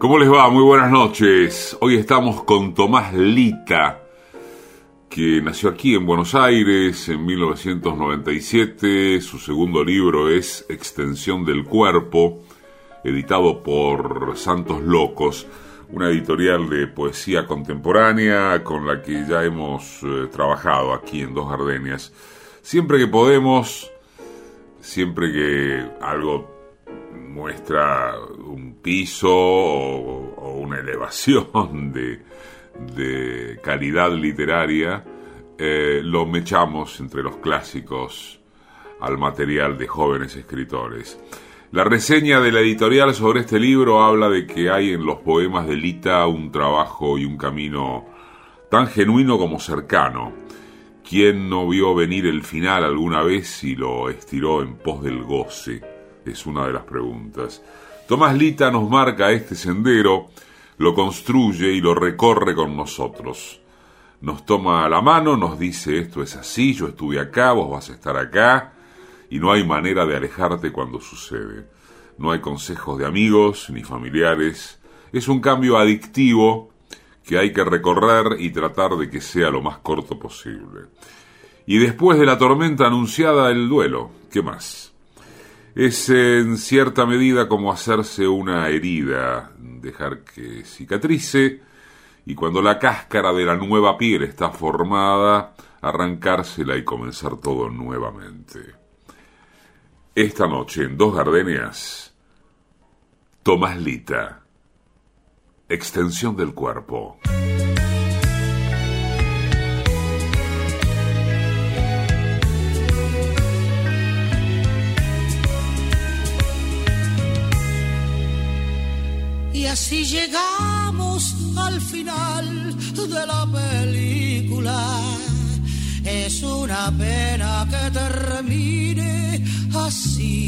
¿Cómo les va? Muy buenas noches. Hoy estamos con Tomás Lita, que nació aquí en Buenos Aires en 1997. Su segundo libro es Extensión del Cuerpo, editado por Santos Locos, una editorial de poesía contemporánea con la que ya hemos eh, trabajado aquí en Dos Gardenias. Siempre que podemos, siempre que algo muestra un piso o, una elevación de, de calidad literaria, eh, lo mechamos entre los clásicos al material de jóvenes escritores. La reseña de la editorial sobre este libro habla de que hay en los poemas de Lita un trabajo y un camino tan genuino como cercano. ¿Quién no vio venir el final alguna vez y lo estiró en pos del goce? Es una de las preguntas. Tomás Lita nos marca este sendero, lo construye y lo recorre con nosotros. Nos toma la mano, nos dice esto es así, yo estuve acá, vos vas a estar acá, y no hay manera de alejarte cuando sucede. No hay consejos de amigos ni familiares. Es un cambio adictivo que hay que recorrer y tratar de que sea lo más corto posible. Y después de la tormenta anunciada, el duelo. ¿Qué más? Es en cierta medida como hacerse una herida, dejar que cicatrice y cuando la cáscara de la nueva piel está formada, arrancársela y comenzar todo nuevamente. Esta noche en Dos Gardenias, Tomás Lita, extensión del cuerpo. Así llegamos al final de la película. Es una pena que termine así.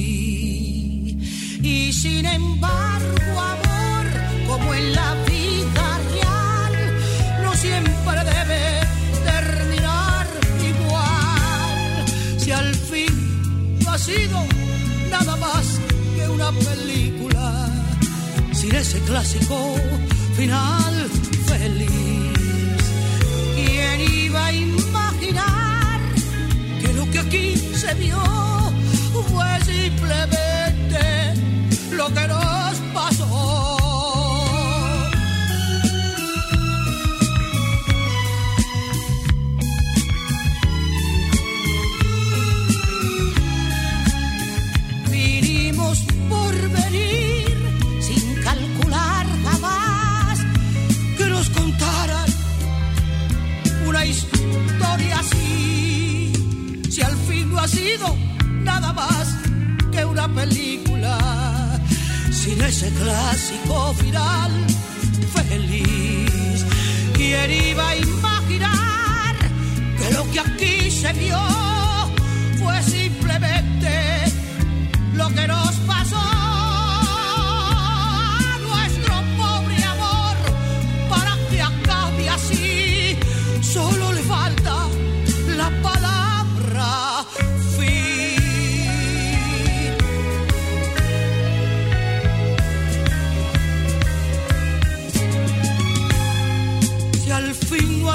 Y sin embargo, amor, como en la vida real, no siempre debe terminar igual. Si al fin no ha sido nada más que una película sin ese clásico final feliz. ¿Quién iba a imaginar que lo que aquí se vio fue simplemente lo que nos pasó? Ha sido nada más que una película sin ese clásico final feliz. ¿Quién iba a imaginar que lo que aquí se vio fue simplemente lo que nos pasó?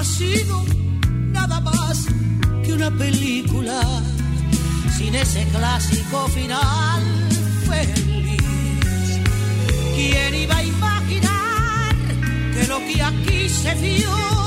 Sido nada más que una película sin ese clásico final feliz. ¿Quién iba a imaginar que lo que aquí se vio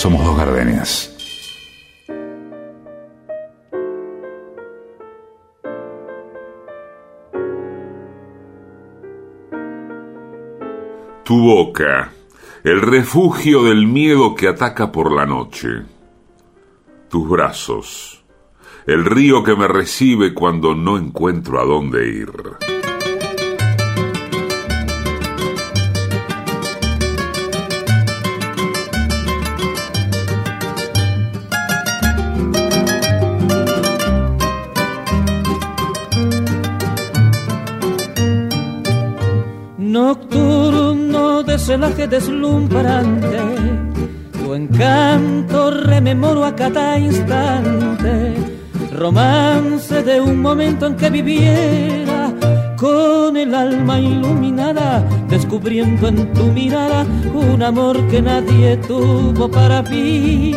Somos dos gardenias. Tu boca, el refugio del miedo que ataca por la noche. Tus brazos, el río que me recibe cuando no encuentro a dónde ir. Celaje deslumbrante, tu encanto rememoro a cada instante, romance de un momento en que viviera con el alma iluminada, descubriendo en tu mirada un amor que nadie tuvo para mí.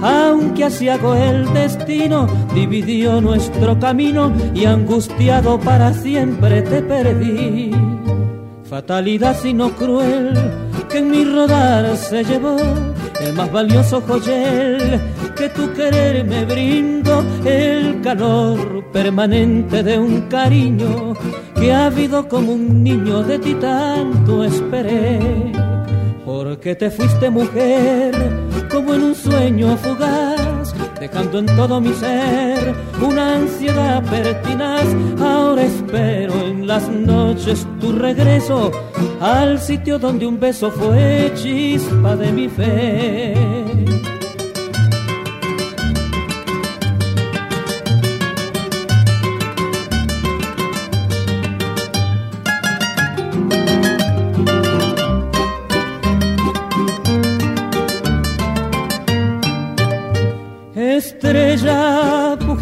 Aunque asiago el destino dividió nuestro camino y angustiado para siempre te perdí. Fatalidad sino cruel que en mi rodar se llevó el más valioso joyel que tu querer me brindo, el calor permanente de un cariño que ha habido como un niño de ti tanto esperé. Porque te fuiste mujer como en un sueño fugaz dejando en todo mi ser una ansiedad pertinaz. Ahora espero en las noches tu regreso al sitio donde un beso fue chispa de mi fe.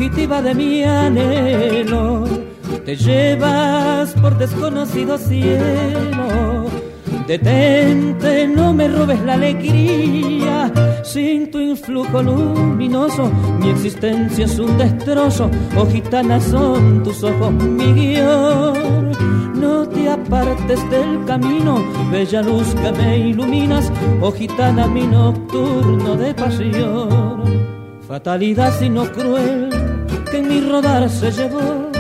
Fugitiva de mi anhelo, te llevas por desconocido cielo. Detente, no me robes la alegría, sin tu influjo luminoso, mi existencia es un destrozo, oh gitana son tus ojos mi guion. No te apartes del camino, bella luz que me iluminas, oh gitana mi nocturno de pasión. Fatalidad sino cruel en mi rodar se llevó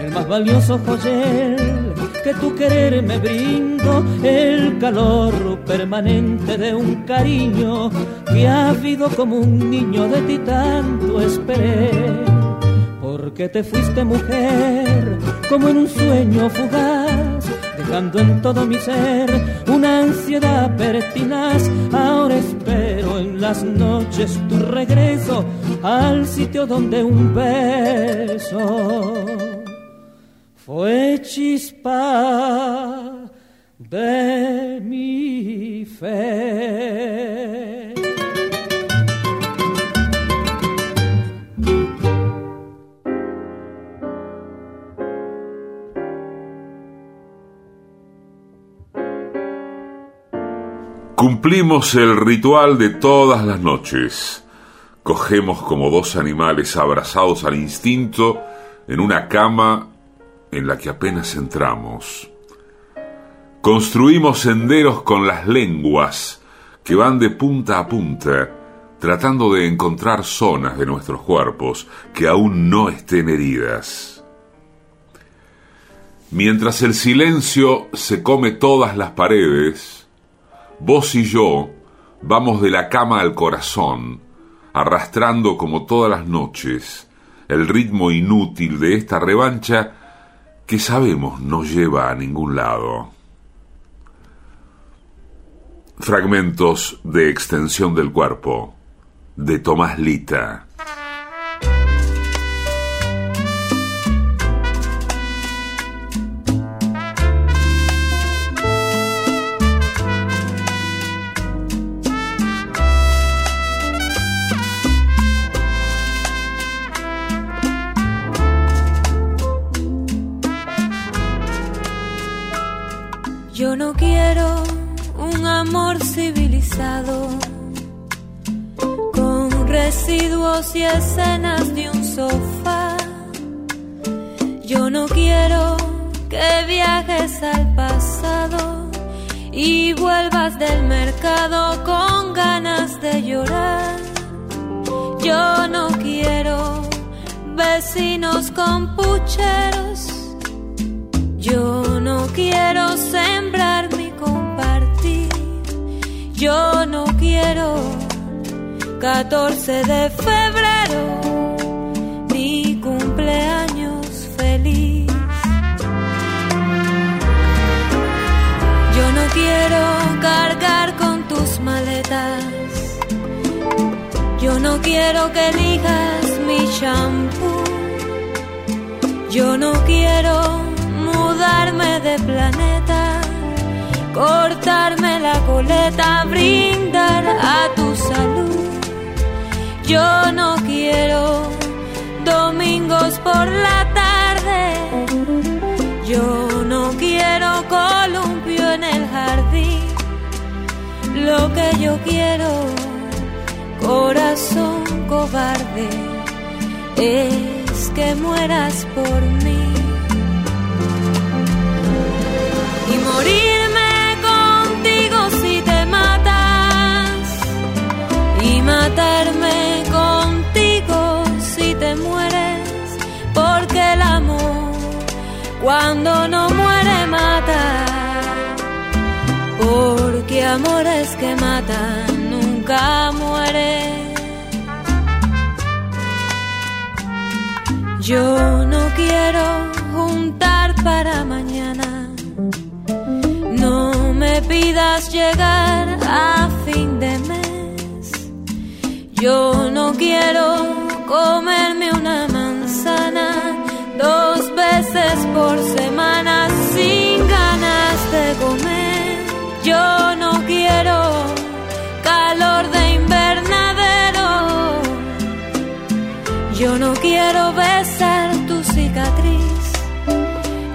el más valioso joyel que tu querer me brindo, el calor permanente de un cariño que ha habido como un niño de ti tanto esperé. Porque te fuiste mujer como en un sueño fugaz dejando en todo mi ser una ansiedad pertinaz. Ahora espero en las noches tu regreso al sitio donde un beso fue chispa de mi fe. Cumplimos el ritual de todas las noches. Cogemos como dos animales abrazados al instinto en una cama en la que apenas entramos. Construimos senderos con las lenguas que van de punta a punta, tratando de encontrar zonas de nuestros cuerpos que aún no estén heridas. Mientras el silencio se come todas las paredes, Vos y yo vamos de la cama al corazón, arrastrando como todas las noches el ritmo inútil de esta revancha que sabemos no lleva a ningún lado. Fragmentos de extensión del cuerpo de Tomás Lita. Y escenas de un sofá. Yo no quiero que viajes al pasado y vuelvas del mercado con ganas de llorar. Yo no quiero vecinos con pucheros. Yo no quiero sembrar ni compartir. Yo no quiero 14 de febrero mi cumpleaños feliz. Yo no quiero cargar con tus maletas. Yo no quiero que elijas mi shampoo. Yo no quiero mudarme de planeta, cortarme la coleta, brindar a. Yo no quiero domingos por la tarde. Yo no quiero columpio en el jardín. Lo que yo quiero, corazón cobarde, es que mueras por mí. Y morirme matarme contigo si te mueres. Porque el amor, cuando no muere, mata. Porque amores que matan nunca mueren. Yo no quiero juntar para mañana. No me pidas llegar a. Yo no quiero comerme una manzana dos veces por semana sin ganas de comer. Yo no quiero calor de invernadero. Yo no quiero besar tu cicatriz.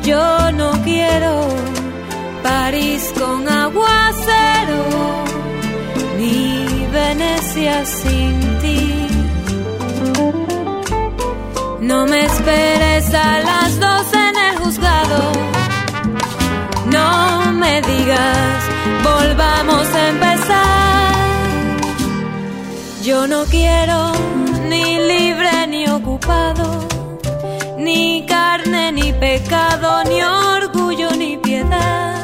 Yo no quiero París con aguacero, Sin ti. No me esperes a las dos en el juzgado. No me digas, volvamos a empezar. Yo no quiero ni libre ni ocupado, ni carne ni pecado, ni orgullo ni piedad.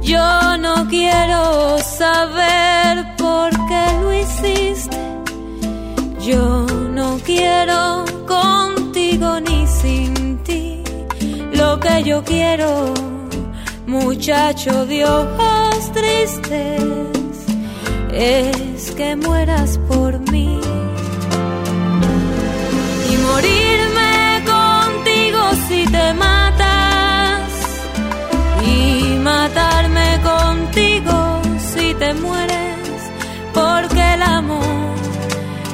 Yo no quiero saber Yo no quiero contigo ni sin ti. Lo que yo quiero, muchacho de ojos tristes, es que mueras por mí. Y morirme contigo si te matas. Y matarme contigo si te mueres. Porque el amor,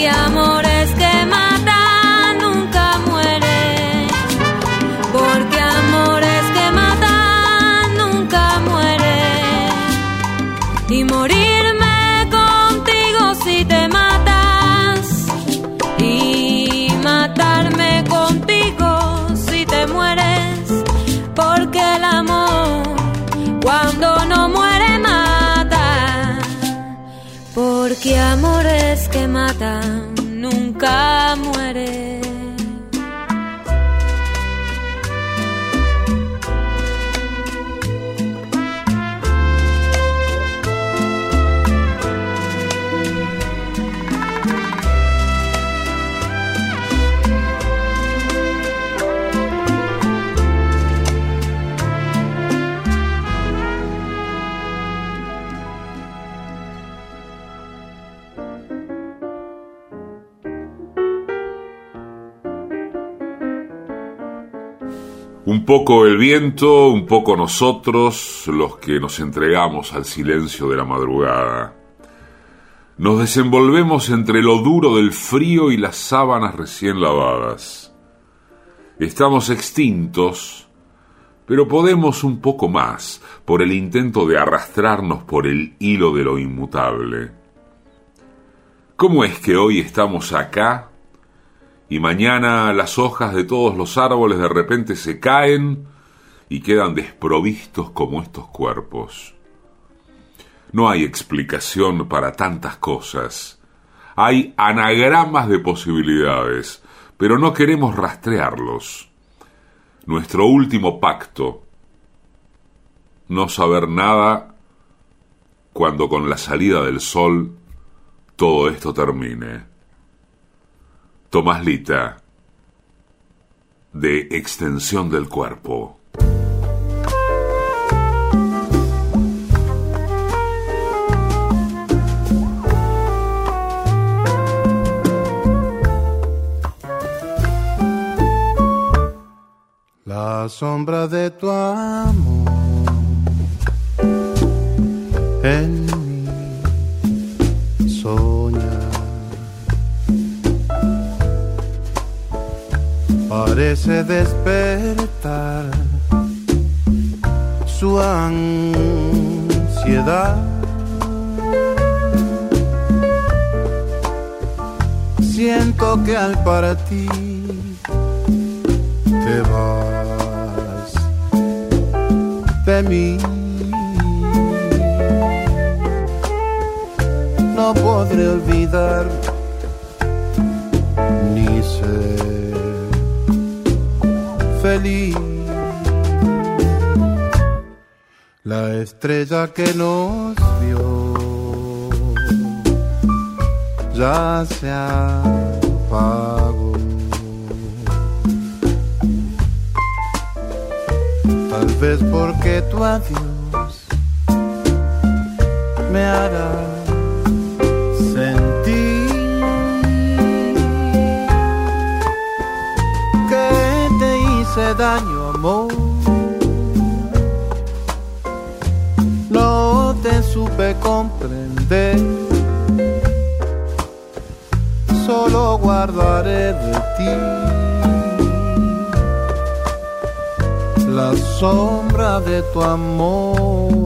Porque amores Porque amores que matan nunca mueren. Poco el viento, un poco nosotros, los que nos entregamos al silencio de la madrugada. Nos desenvolvemos entre lo duro del frío y las sábanas recién lavadas. Estamos extintos, pero podemos un poco más por el intento de arrastrarnos por el hilo de lo inmutable. ¿Cómo es que hoy estamos acá y mañana las hojas de todos los árboles de repente se caen y quedan desprovistos como estos cuerpos. No hay explicación para tantas cosas. Hay anagramas de posibilidades, pero no queremos rastrearlos. Nuestro último pacto, no saber nada cuando con la salida del sol todo esto termine. Tomás Lita, de Extensión del Cuerpo. La sombra de tu amor en parece despertar su ansiedad. Siento que al partir te vas de mí. No podré olvidar ni ser La estrella que nos vio ya se apagó. Tal vez porque tu adiós me hará daño, amor. No te supe comprender, solo guardaré de ti la sombra de tu amor.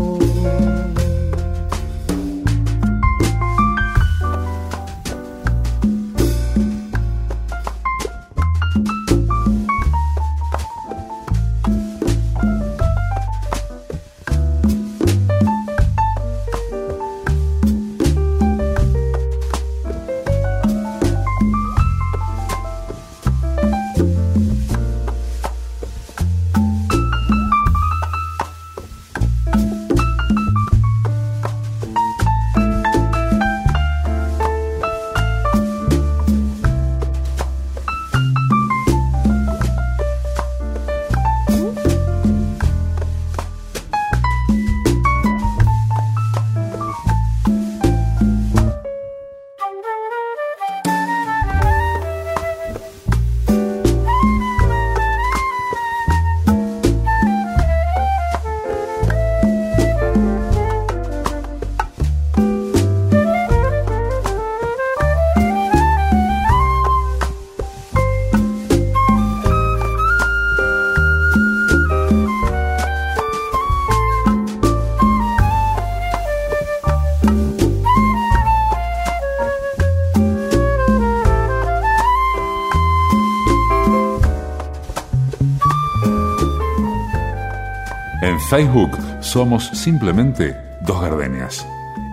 Facebook somos simplemente Dos Gardenias.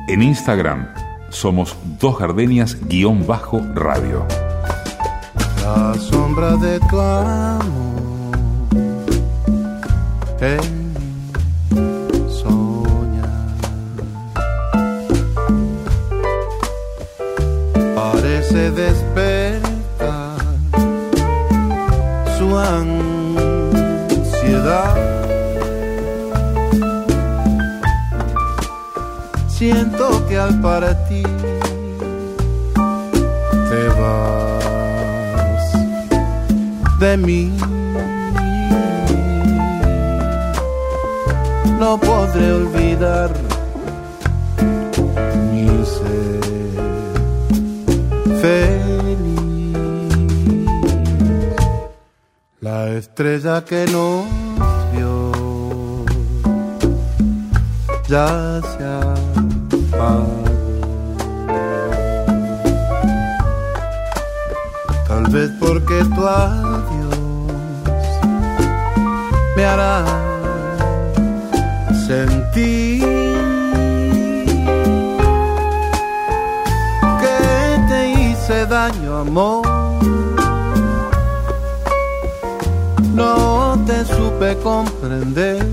En Instagram somos Dos Gardenias-radio. La sombra de tu amor en soñar parece siento que al partir te vas de mí. no podré olvidar mi ser feliz. La estrella que nos vio ya se Tal vez porque tu adiós me hará sentir que te hice daño, amor. No te supe comprender.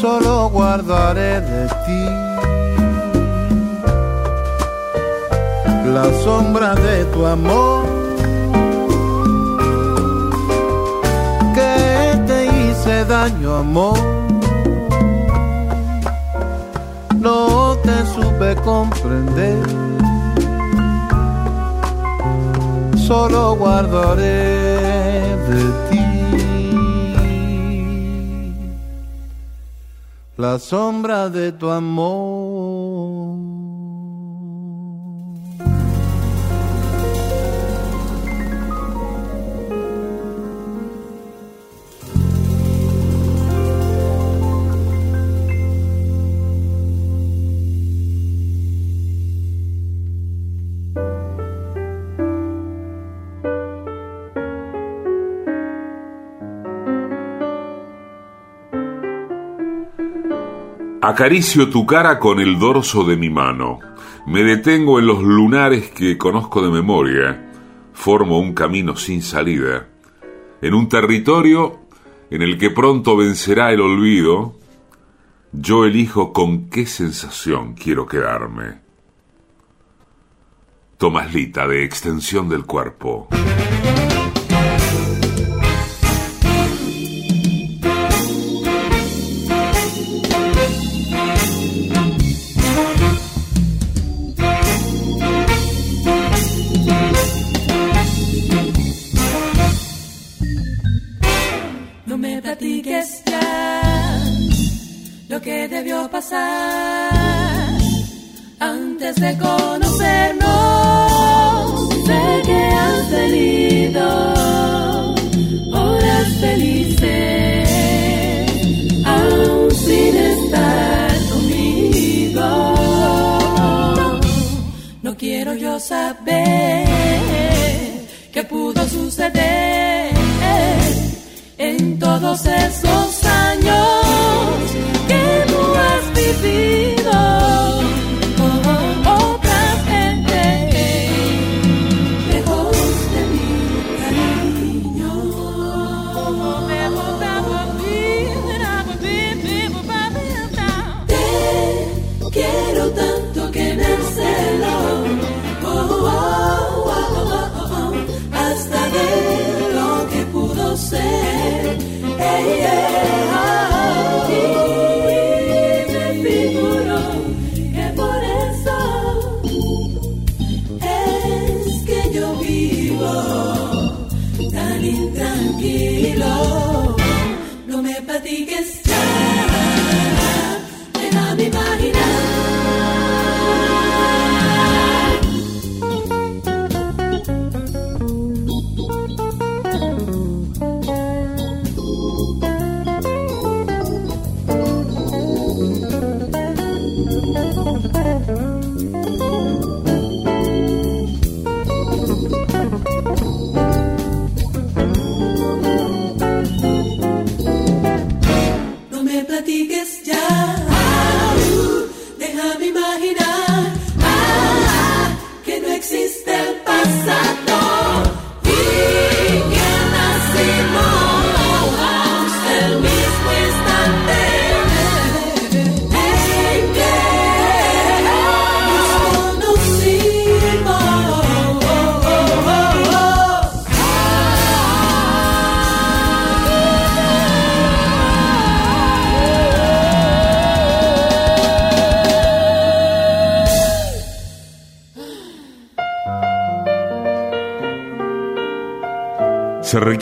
Solo guardaré de ti la sombra de tu amor. Que te hice daño, amor. No te supe comprender. Solo guardaré la sombra de tu amor. Acaricio tu cara con el dorso de mi mano. Me detengo en los lunares que conozco de memoria. Formo un camino sin salida. En un territorio en el que pronto vencerá el olvido, yo elijo con qué sensación quiero quedarme. Tomaslita de extensión del cuerpo.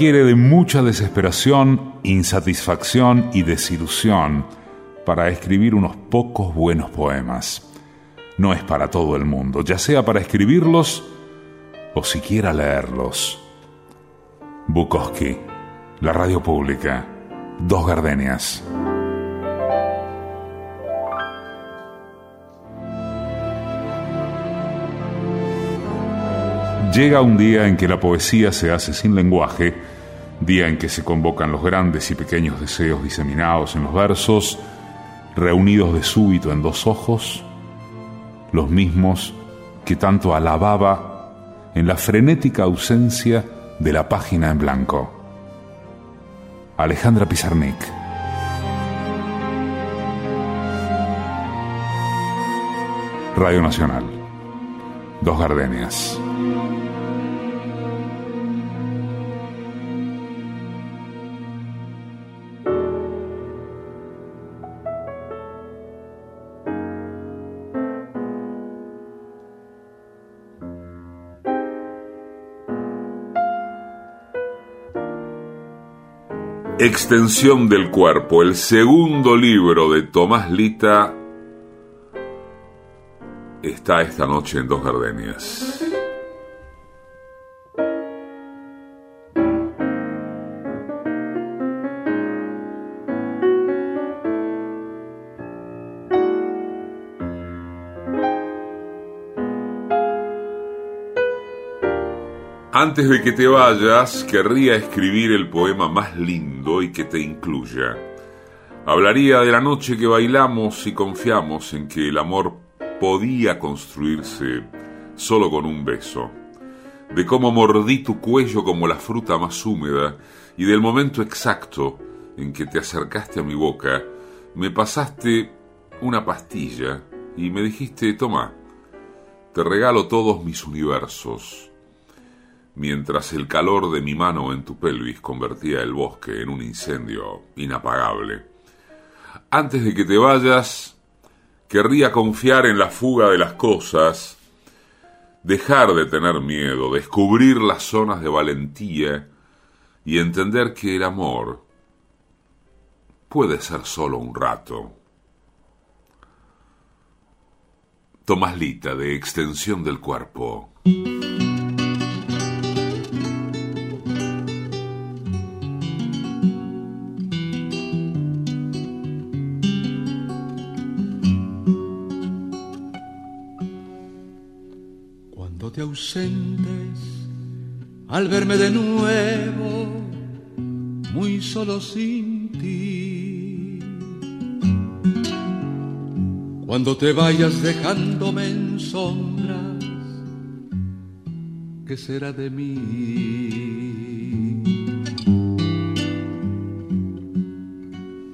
Requiere de mucha desesperación insatisfacción y desilusión para escribir unos pocos buenos poemas. No es para todo el mundo, ya sea para escribirlos o siquiera leerlos. Bukowski, la radio pública, dos gardenias. Llega un día en que la poesía se hace sin lenguaje, día en que se convocan los grandes y pequeños deseos diseminados en los versos, reunidos de súbito en dos ojos, los mismos que tanto alababa en la frenética ausencia de la página en blanco. Alejandra Pizarnik. Radio Nacional. Dos Gardenias. Extensión del cuerpo, el segundo libro de Tomás Lita, está esta noche en Dos Gardenias. Antes de que te vayas, querría escribir el poema más lindo y que te incluya. Hablaría de la noche que bailamos y confiamos en que el amor podía construirse solo con un beso, de cómo mordí tu cuello como la fruta más húmeda y del momento exacto en que te acercaste a mi boca, me pasaste una pastilla y me dijiste, toma, te regalo todos mis universos mientras el calor de mi mano en tu pelvis convertía el bosque en un incendio inapagable. Antes de que te vayas, querría confiar en la fuga de las cosas, dejar de tener miedo, descubrir las zonas de valentía y entender que el amor puede ser solo un rato. Tomás Lita, de Extensión del Cuerpo. Al verme de nuevo muy solo sin ti. Cuando te vayas dejándome en sombras, ¿qué será de mí?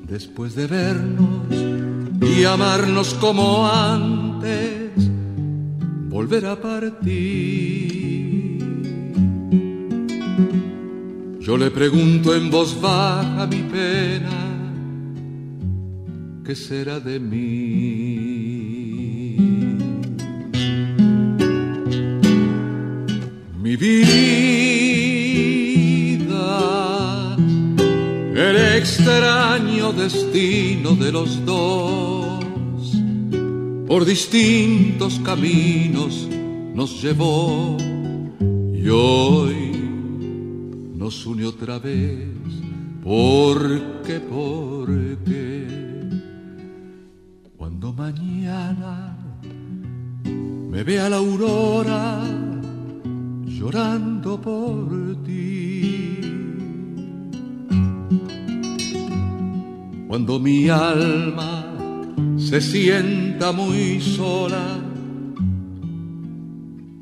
Después de vernos y amarnos como antes, volver a partir. Yo le pregunto en voz baja mi pena, ¿qué será de mí? Mi vida, el extraño destino de los dos por distintos caminos nos llevó y hoy nos une otra vez. Porque, porque, cuando mañana me vea la aurora llorando por ti, cuando mi alma se sienta muy sola,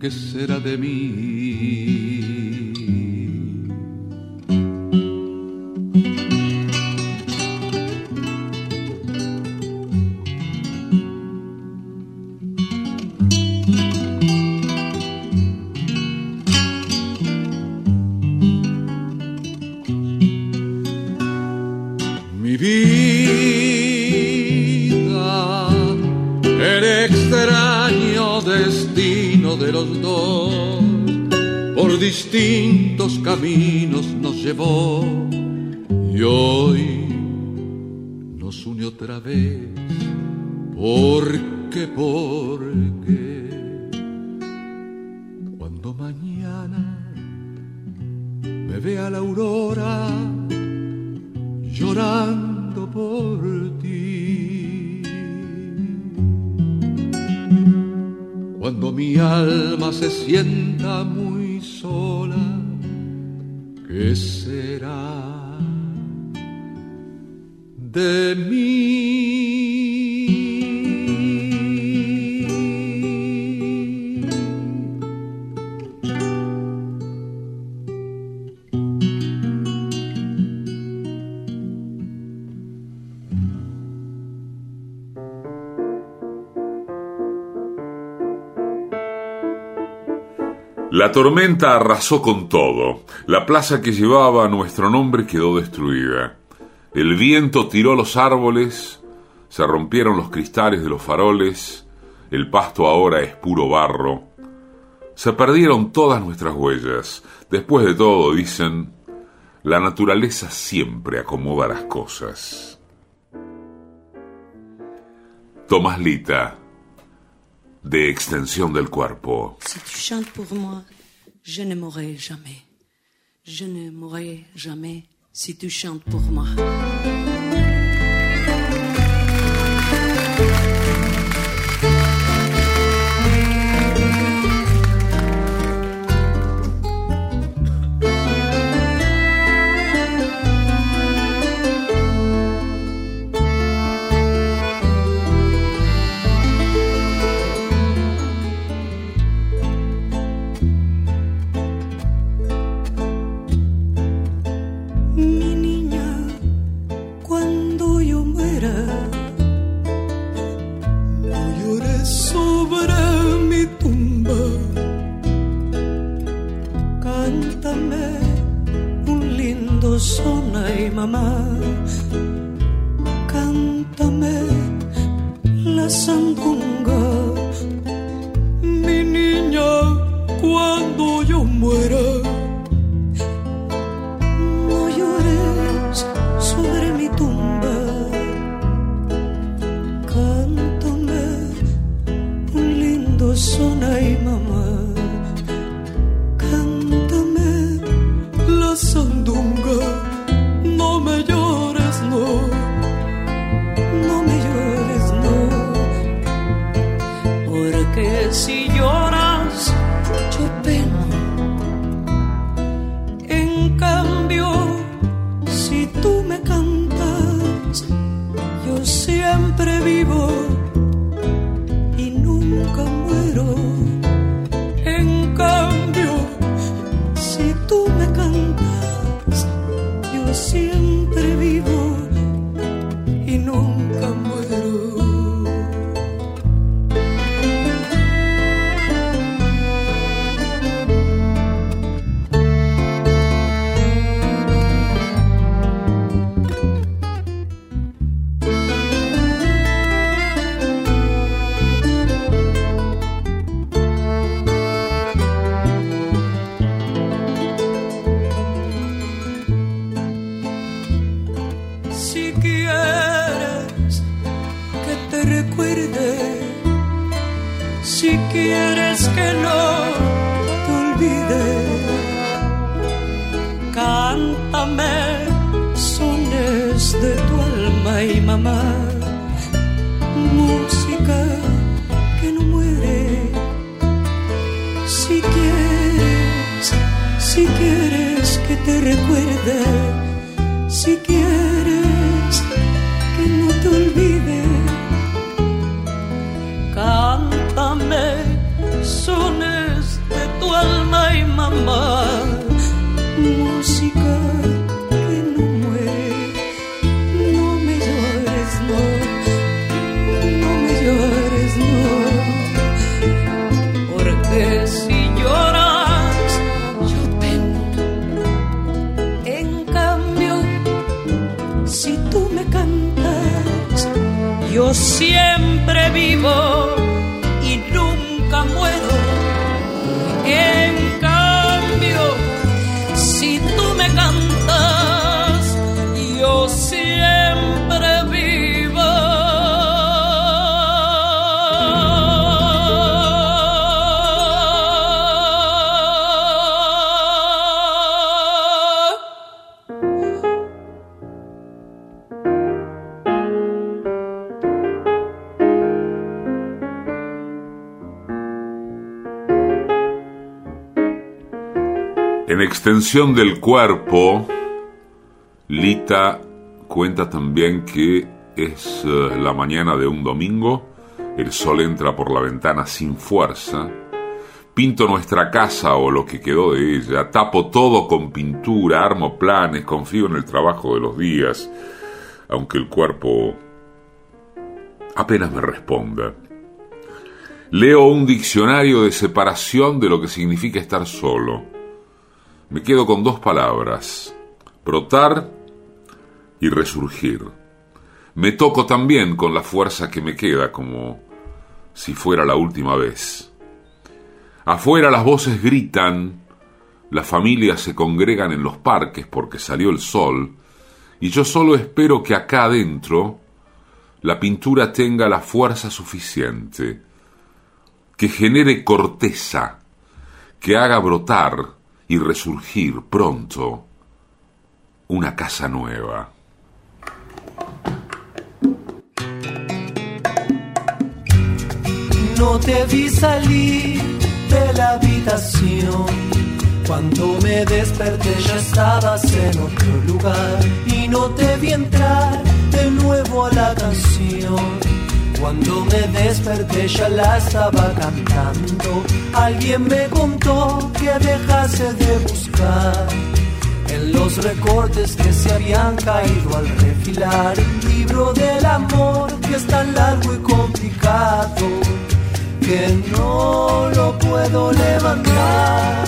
¿qué será de mí? Distintos caminos nos llevó y hoy nos une otra vez, porque, La tormenta arrasó con todo. La plaza que llevaba nuestro nombre quedó destruida. El viento tiró los árboles, se rompieron los cristales de los faroles, el pasto ahora es puro barro. Se perdieron todas nuestras huellas. Después de todo, dicen, la naturaleza siempre acomoda las cosas. Tomás Lita, de extensión del cuerpo. Si chantes si tu chantes pour moi. Cántame Si quieres que te recuerde, si quieres que no te olvide, cántame sones de tu alma y mamá, música que no muere. Si quieres, si quieres que te recuerde, si quieres siempre En extensión del cuerpo, Lita cuenta también que es eh, la mañana de un domingo, el sol entra por la ventana sin fuerza, pinto nuestra casa o lo que quedó de ella, tapo todo con pintura, armo planes, confío en el trabajo de los días, aunque el cuerpo apenas me responda. Leo un diccionario de separación de lo que significa estar solo me quedo con dos palabras, brotar y resurgir. Me toco también con la fuerza que me queda como si fuera la última vez. Afuera las voces gritan, las familias se congregan en los parques porque salió el sol, y yo solo espero que acá adentro la pintura tenga la fuerza suficiente, que genere corteza, que haga brotar y resurgir pronto una casa nueva. No te vi salir de la habitación. Cuando me desperté ya estabas en otro lugar y no te vi entrar de nuevo a la canción cuando me desperté ya la estaba cantando. Alguien me contó que dejase de buscar en los recortes que se habían caído al refilar el libro del amor que es tan largo y complicado que no lo puedo levantar.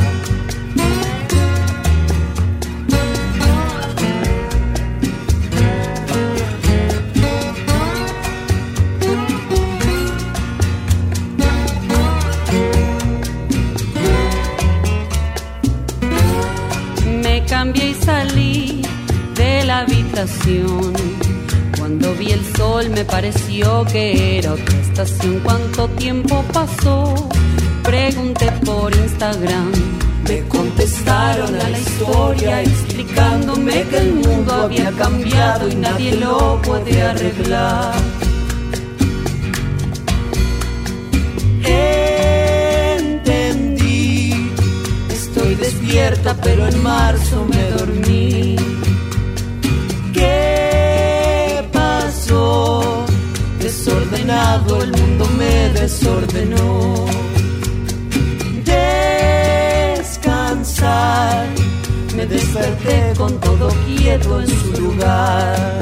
Cuando vi el sol me pareció que era otra estación. ¿Cuánto tiempo pasó? Pregunté por Instagram. Me contestaron a la historia explicándome que el mundo había cambiado y nadie lo puede arreglar. Entendí, estoy despierta pero en marzo me dormí. El mundo me desordenó. Descansar, me desperté con todo quieto en su lugar.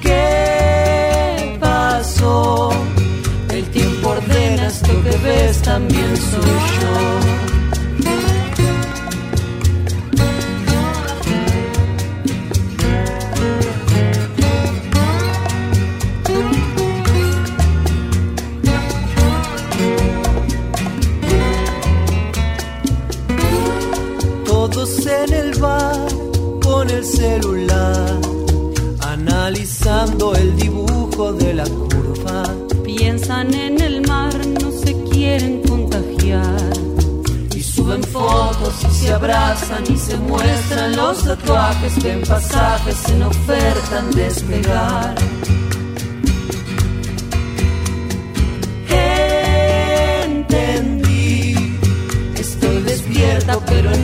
¿Qué pasó? El tiempo ordena esto que ves, también soy yo. Celular, analizando el dibujo de la curva. Piensan en el mar, no se quieren contagiar. Y suben fotos y se abrazan y se muestran los tatuajes que en pasajes en ofertan despegar.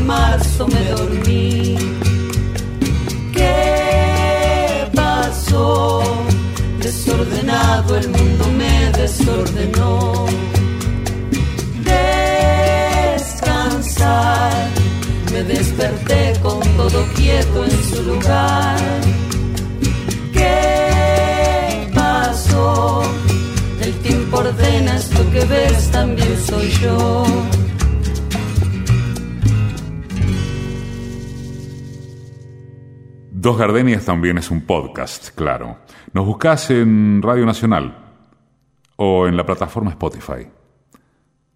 Marzo me dormí. Desordenado el mundo me desordenó. Descansar, me desperté con todo quieto en su lugar. ¿Qué pasó? El tiempo ordena esto que ves, también soy yo. Dos Gardenias también es un podcast, claro. Nos buscas en Radio Nacional o en la plataforma Spotify.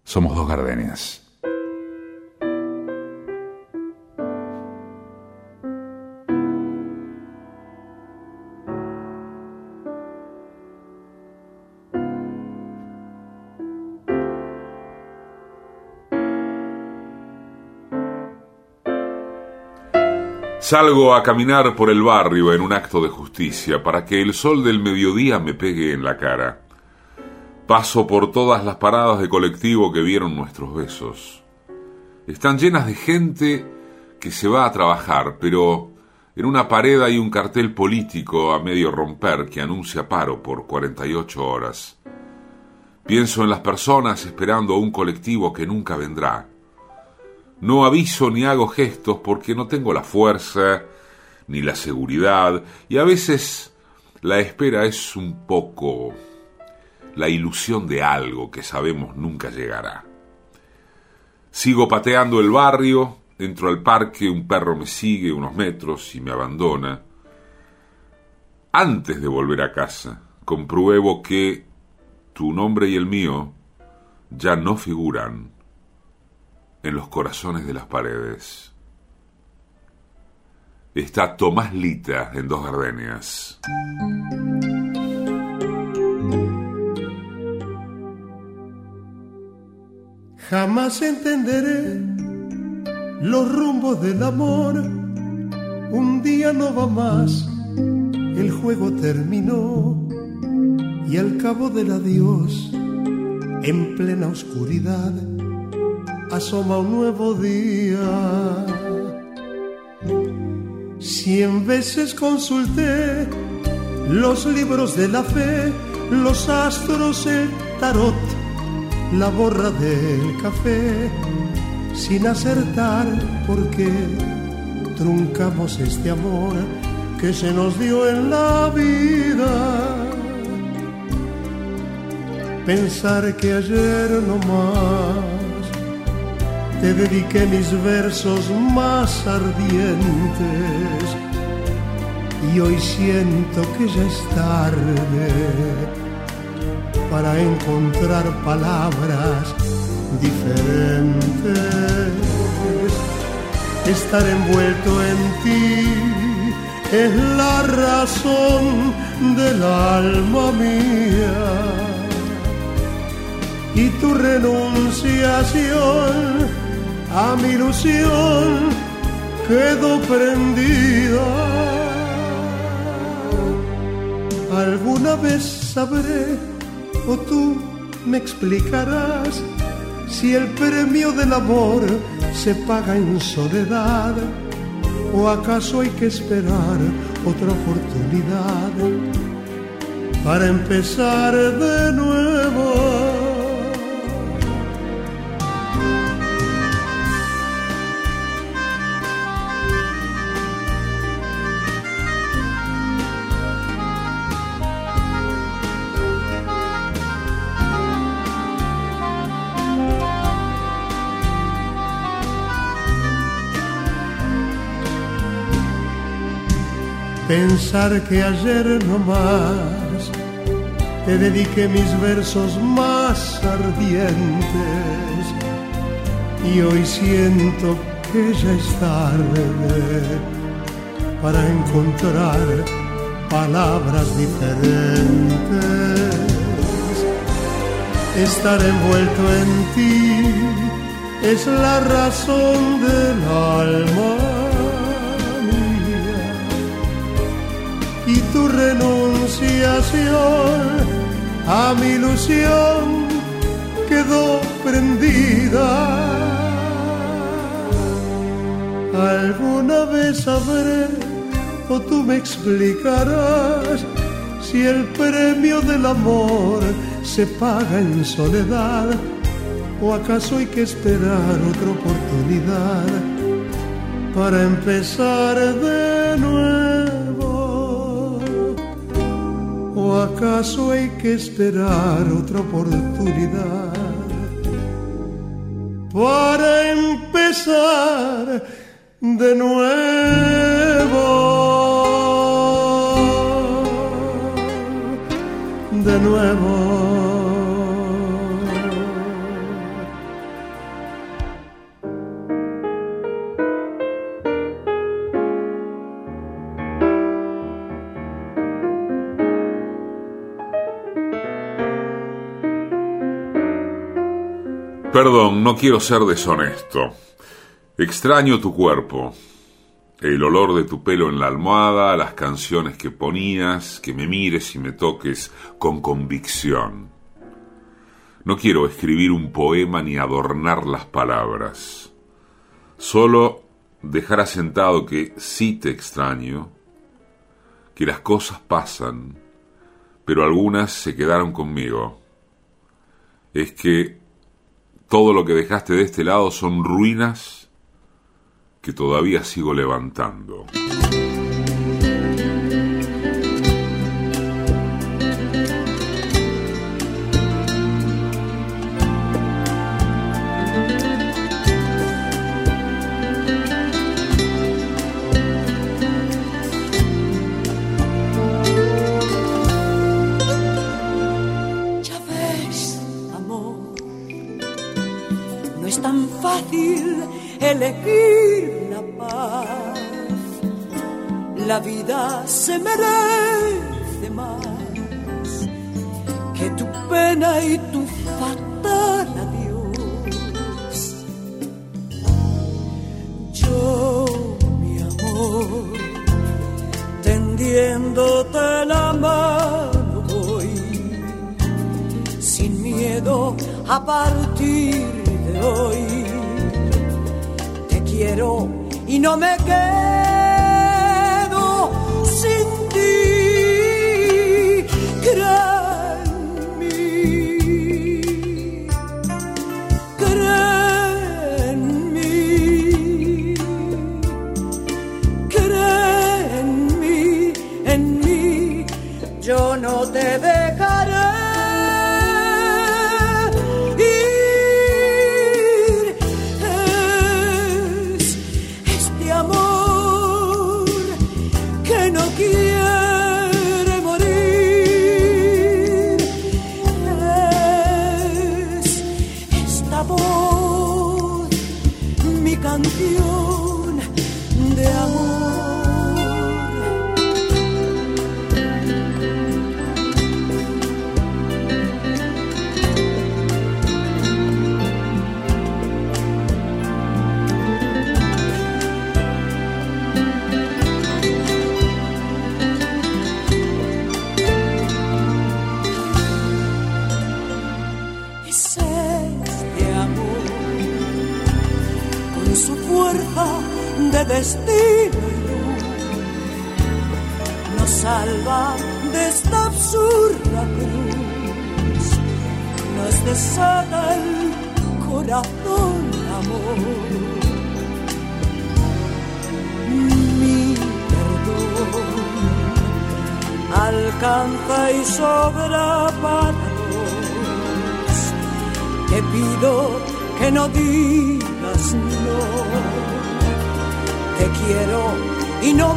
Somos Dos Gardenias. Salgo a caminar por el barrio en un acto de justicia para que el sol del mediodía me pegue en la cara. Paso por todas las paradas de colectivo que vieron nuestros besos. están llenas de gente que se va a trabajar, pero en una pared hay un cartel político a medio romper que anuncia paro por 48 horas. Pienso en las personas esperando a un colectivo que nunca vendrá. No aviso ni hago gestos porque no tengo la fuerza ni la seguridad y a veces la espera es un poco la ilusión de algo que sabemos nunca llegará. Sigo pateando el barrio, entro al parque, un perro me sigue unos metros y me abandona. Antes de volver a casa, compruebo que tu nombre y el mío ya no figuran en los corazones de las paredes. Está Tomás Lita en Dos Gardenias. Jamás entenderé los rumbos del amor. Un día no va más, el juego terminó y al cabo del adiós, en plena oscuridad, asoma un nuevo día. Cien veces consulté los libros de la fe, los astros, el tarot, la borra del café, sin acertar porque truncamos este amor que se nos dio en la vida. Pensar que ayer no más te dediqué mis versos más ardientes y hoy siento que ya es tarde para encontrar palabras diferentes. Estar envuelto en ti es la razón del alma mía y tu renunciación a mi ilusión quedó prendida. Alguna vez sabré o tú me explicarás si el premio del amor se paga en soledad o acaso hay que esperar otra oportunidad para empezar de nuevo. Pensar que ayer no más te dediqué mis versos más ardientes y hoy siento que ya es tarde para encontrar palabras diferentes. Estar envuelto en ti es la razón del alma renunciación a mi ilusión quedó prendida. Alguna vez sabré o tú me explicarás si el premio del amor se paga en soledad o acaso hay que esperar otra oportunidad para empezar de nuevo. ¿O acaso hay que esperar otra oportunidad para empezar de nuevo? De nuevo. Perdón, no quiero ser deshonesto. Extraño tu cuerpo, el olor de tu pelo en la almohada, las canciones que ponías, que me mires y me toques con convicción. No quiero escribir un poema ni adornar las palabras. Solo dejar asentado que sí te extraño, que las cosas pasan, pero algunas se quedaron conmigo. Es que todo lo que dejaste de este lado son ruinas que todavía sigo levantando. La vida se merece más que tu pena y tu fatal adiós. Yo, mi amor, tendiéndote la mano voy, sin miedo a partir de hoy quiero y no me quedo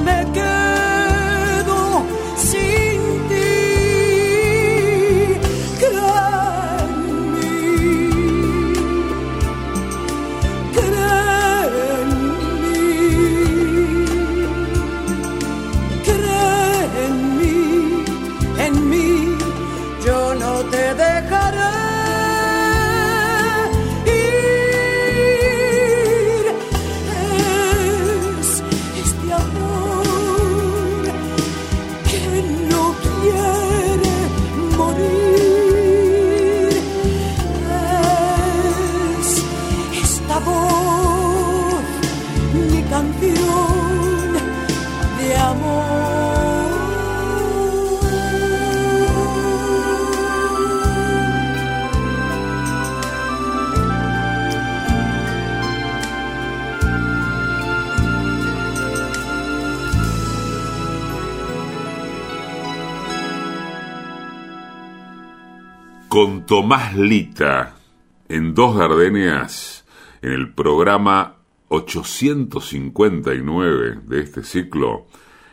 y Tomás Lita en Dos Gardenias en el programa 859 de este ciclo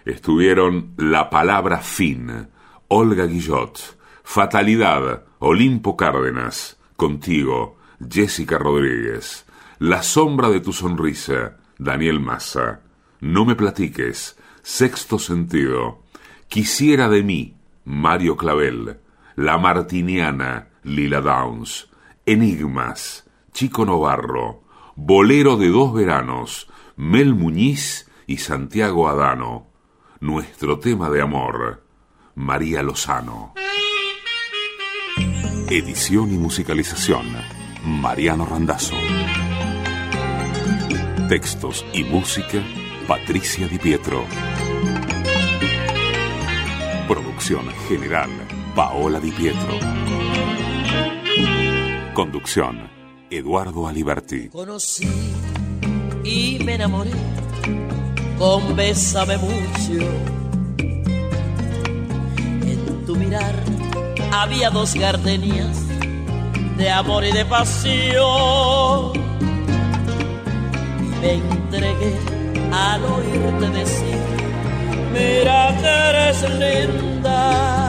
estuvieron La Palabra Fin, Olga Guillot, Fatalidad, Olimpo Cárdenas, Contigo, Jessica Rodríguez, La Sombra de tu Sonrisa, Daniel Massa, No me platiques, Sexto Sentido, Quisiera de mí, Mario Clavel, la Martiniana, Lila Downs, Enigmas, Chico Novarro, Bolero de dos veranos, Mel Muñiz y Santiago Adano. Nuestro tema de amor, María Lozano. Edición y musicalización, Mariano Randazzo. Textos y música, Patricia Di Pietro. Producción general, Paola Di Pietro. Conducción, Eduardo Aliberti. Conocí y me enamoré con Bésame mucho. En tu mirar había dos gardenias de amor y de pasión. Y me entregué al oírte decir, mira que eres linda.